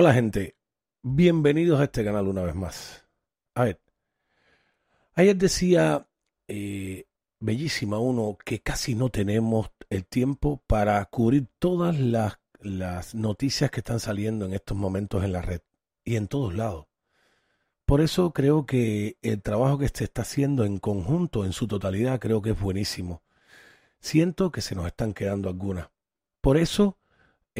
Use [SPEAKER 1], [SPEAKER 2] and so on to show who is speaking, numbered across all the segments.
[SPEAKER 1] Hola gente, bienvenidos a este canal una vez más. A ver, ayer decía eh, Bellísima Uno que casi no tenemos el tiempo para cubrir todas las, las noticias que están saliendo en estos momentos en la red y en todos lados. Por eso creo que el trabajo que se está haciendo en conjunto, en su totalidad, creo que es buenísimo. Siento que se nos están quedando algunas. Por eso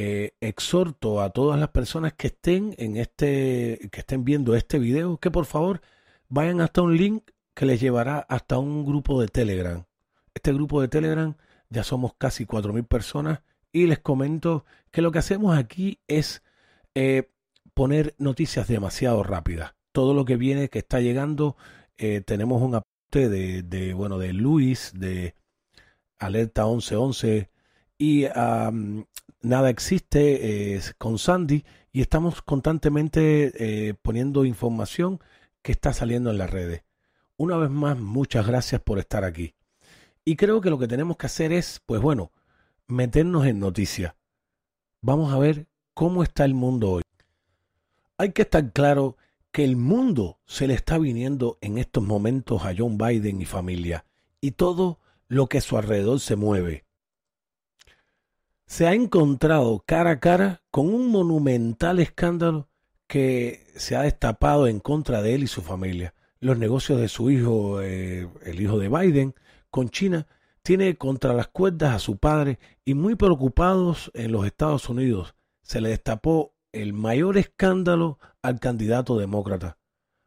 [SPEAKER 1] eh, exhorto a todas las personas que estén en este, que estén viendo este video, que por favor vayan hasta un link que les llevará hasta un grupo de Telegram. Este grupo de Telegram ya somos casi 4.000 personas y les comento que lo que hacemos aquí es eh, poner noticias demasiado rápidas. Todo lo que viene, que está llegando, eh, tenemos un aporte de, de, bueno, de Luis, de Alerta 1111 y um, Nada existe eh, con Sandy y estamos constantemente eh, poniendo información que está saliendo en las redes. Una vez más, muchas gracias por estar aquí. Y creo que lo que tenemos que hacer es, pues bueno, meternos en noticias. Vamos a ver cómo está el mundo hoy. Hay que estar claro que el mundo se le está viniendo en estos momentos a John Biden y familia y todo lo que a su alrededor se mueve se ha encontrado cara a cara con un monumental escándalo que se ha destapado en contra de él y su familia. Los negocios de su hijo, eh, el hijo de Biden, con China, tiene contra las cuerdas a su padre y muy preocupados en los Estados Unidos se le destapó el mayor escándalo al candidato demócrata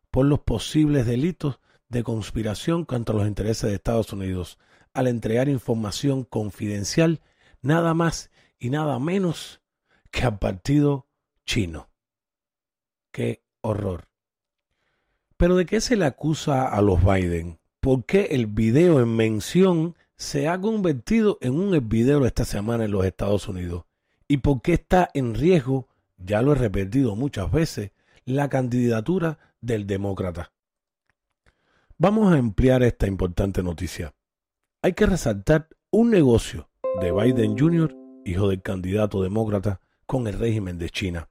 [SPEAKER 1] por los posibles delitos de conspiración contra los intereses de Estados Unidos al entregar información confidencial nada más y nada menos que al partido chino. Qué horror. Pero ¿de qué se le acusa a los Biden? ¿Por qué el video en mención se ha convertido en un video esta semana en los Estados Unidos? ¿Y por qué está en riesgo, ya lo he repetido muchas veces, la candidatura del demócrata? Vamos a ampliar esta importante noticia. Hay que resaltar un negocio de Biden Jr., hijo del candidato demócrata, con el régimen de China.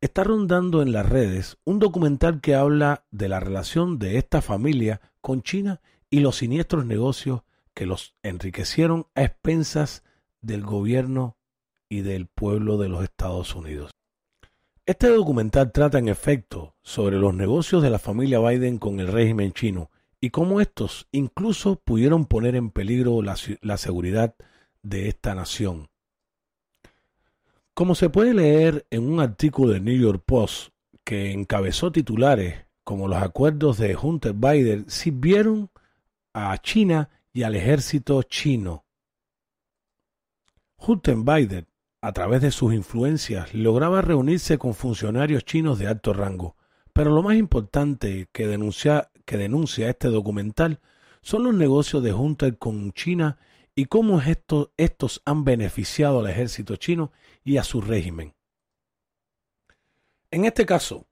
[SPEAKER 1] Está rondando en las redes un documental que habla de la relación de esta familia con China y los siniestros negocios que los enriquecieron a expensas del gobierno y del pueblo de los Estados Unidos. Este documental trata en efecto sobre los negocios de la familia Biden con el régimen chino y cómo estos incluso pudieron poner en peligro la, la seguridad de esta nación. Como se puede leer en un artículo del New York Post que encabezó titulares como los acuerdos de Hunter Biden sirvieron a China y al ejército chino. Hunter Biden, a través de sus influencias, lograba reunirse con funcionarios chinos de alto rango, pero lo más importante que denuncia, que denuncia este documental son los negocios de Hunter con China y cómo estos, han beneficiado al ejército chino y a su régimen. En este caso,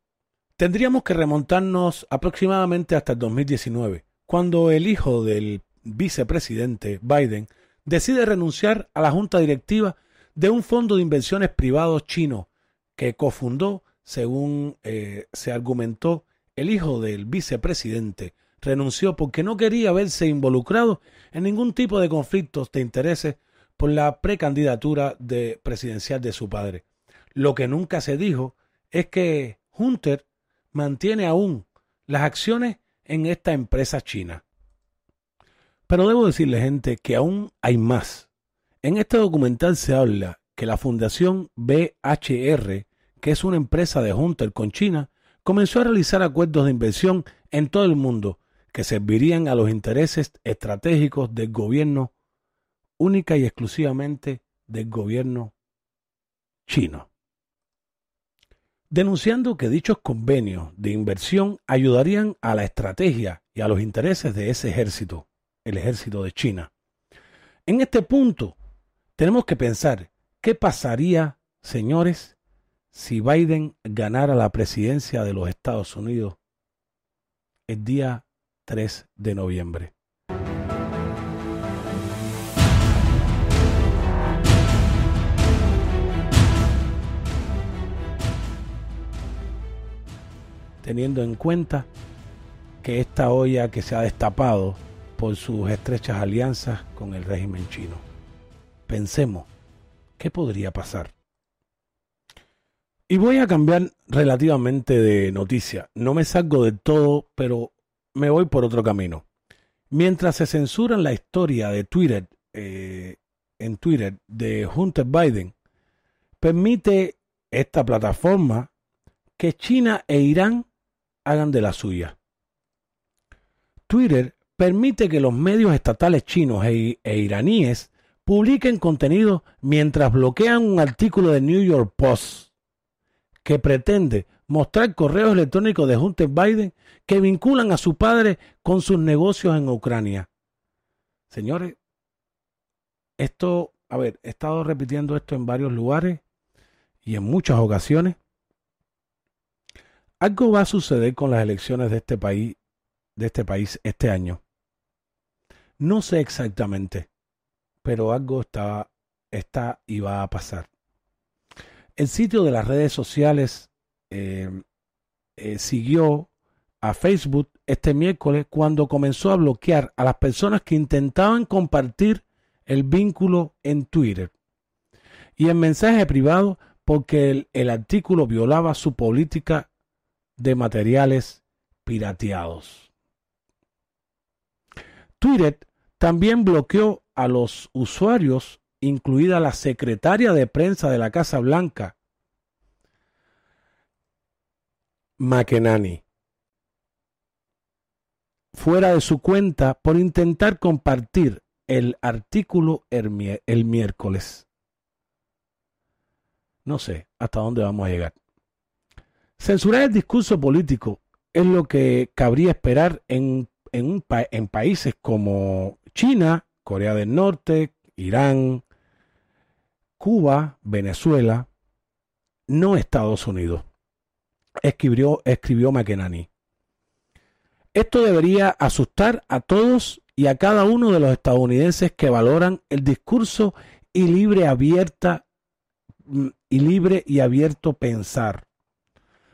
[SPEAKER 1] Tendríamos que remontarnos aproximadamente hasta el 2019, cuando el hijo del vicepresidente Biden decide renunciar a la junta directiva de un fondo de inversiones privados chino que cofundó, según eh, se argumentó, el hijo del vicepresidente renunció porque no quería verse involucrado en ningún tipo de conflictos de intereses por la precandidatura de presidencial de su padre. Lo que nunca se dijo es que Hunter mantiene aún las acciones en esta empresa china. Pero debo decirle, gente, que aún hay más. En este documental se habla que la Fundación BHR, que es una empresa de Hunter con China, comenzó a realizar acuerdos de inversión en todo el mundo que servirían a los intereses estratégicos del gobierno única y exclusivamente del gobierno chino denunciando que dichos convenios de inversión ayudarían a la estrategia y a los intereses de ese ejército, el ejército de China. En este punto, tenemos que pensar qué pasaría, señores, si Biden ganara la presidencia de los Estados Unidos el día 3 de noviembre. teniendo en cuenta que esta olla que se ha destapado por sus estrechas alianzas con el régimen chino. Pensemos, ¿qué podría pasar? Y voy a cambiar relativamente de noticia. No me salgo del todo, pero me voy por otro camino. Mientras se censuran la historia de Twitter, eh, en Twitter, de Hunter Biden, permite esta plataforma que China e Irán hagan de la suya. Twitter permite que los medios estatales chinos e, e, iraníes publiquen contenido mientras bloquean un artículo de New York Post que pretende mostrar correos electrónicos de Hunter Biden que vinculan a su padre con sus negocios en Ucrania. Señores, esto, a ver, he estado repitiendo esto en varios lugares y en muchas ocasiones. Algo va a suceder con las elecciones de este país, de este país este año. No sé exactamente, pero algo está, está y va a pasar. El sitio de las redes sociales eh, eh, siguió a Facebook este miércoles cuando comenzó a bloquear a las personas que intentaban compartir el vínculo en Twitter y en mensaje privado porque el, el artículo violaba su política de materiales pirateados. Twitter también bloqueó a los usuarios, incluida la secretaria de prensa de la Casa Blanca, McEnany, fuera de su cuenta por intentar compartir el artículo el miércoles. No sé hasta dónde vamos a llegar. Censurar el discurso político es lo que cabría esperar en, en, en países como China, Corea del Norte, Irán, Cuba, Venezuela, no Estados Unidos. Escribió, escribió McEnany. Esto debería asustar a todos y a cada uno de los estadounidenses que valoran el discurso y libre abierta mm, y libre y abierto pensar.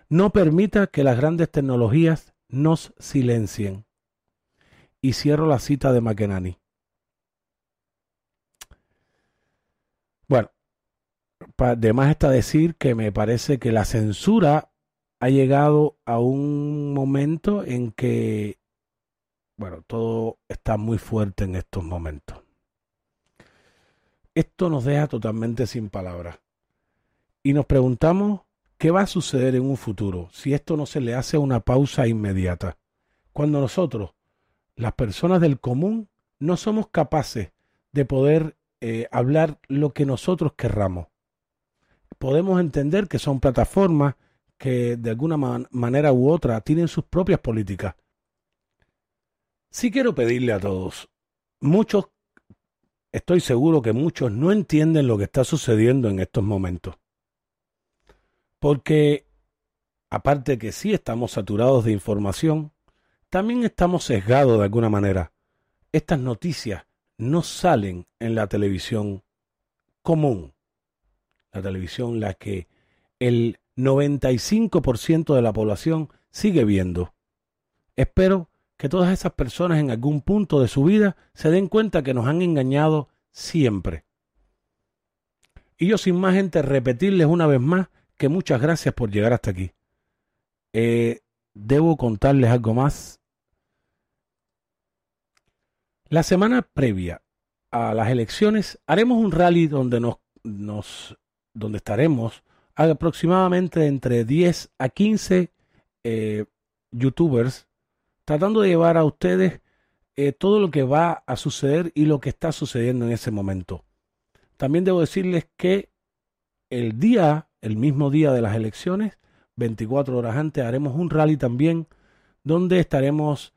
[SPEAKER 1] No permita que las grandes tecnologías nos silencien. Y cierro la cita de McEnany. Bueno, además está decir que me parece que la censura ha llegado a un momento en que, bueno, todo está muy fuerte en estos momentos. Esto nos deja totalmente sin palabras. Y nos preguntamos ¿Qué va a suceder en un futuro si esto no se le hace una pausa inmediata? Cuando nosotros, las personas del común, no somos capaces de poder eh, hablar lo que nosotros querramos. Podemos entender que son plataformas que de alguna manera u otra tienen sus propias políticas. Sí quiero pedirle a todos, muchos, estoy seguro que muchos no entienden lo que está sucediendo en estos momentos. Porque aparte que sí estamos saturados de información, también estamos sesgados de alguna manera. Estas noticias no salen en la televisión común. La televisión la que el 95% de la población sigue viendo. Espero que todas esas personas en algún punto de su vida se den cuenta que nos han engañado siempre. Y yo sin más gente repetirles una vez más que muchas gracias por llegar hasta aquí. Eh, debo contarles algo más. La semana previa a las elecciones haremos un rally donde nos, nos donde estaremos aproximadamente entre 10 a 15 eh, youtubers tratando de llevar a ustedes eh, todo lo que va a suceder y lo que está sucediendo en ese momento. También debo decirles que el día, el mismo día de las elecciones, 24 horas antes, haremos un rally también donde estaremos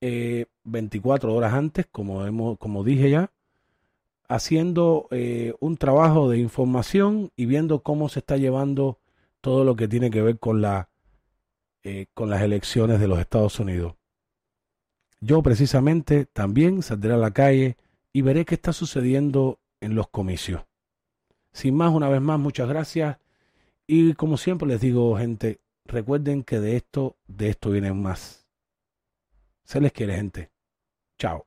[SPEAKER 1] 24 eh, horas antes, como, hemos, como dije ya, haciendo eh, un trabajo de información y viendo cómo se está llevando todo lo que tiene que ver con, eh, con las elecciones de los Estados Unidos. Yo precisamente también saldré a la calle y veré qué está sucediendo en los comicios. Sin más, una vez más, muchas gracias. Y como siempre les digo, gente, recuerden que de esto, de esto viene más. Se les quiere, gente. Chao.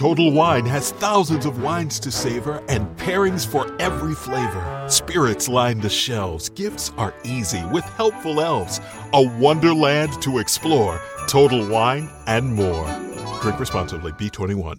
[SPEAKER 2] Total Wine has thousands of wines to savor and pairings for every flavor. Spirits line the shelves. Gifts are easy with helpful elves. A wonderland to explore. Total Wine and more. Drink responsibly. B21.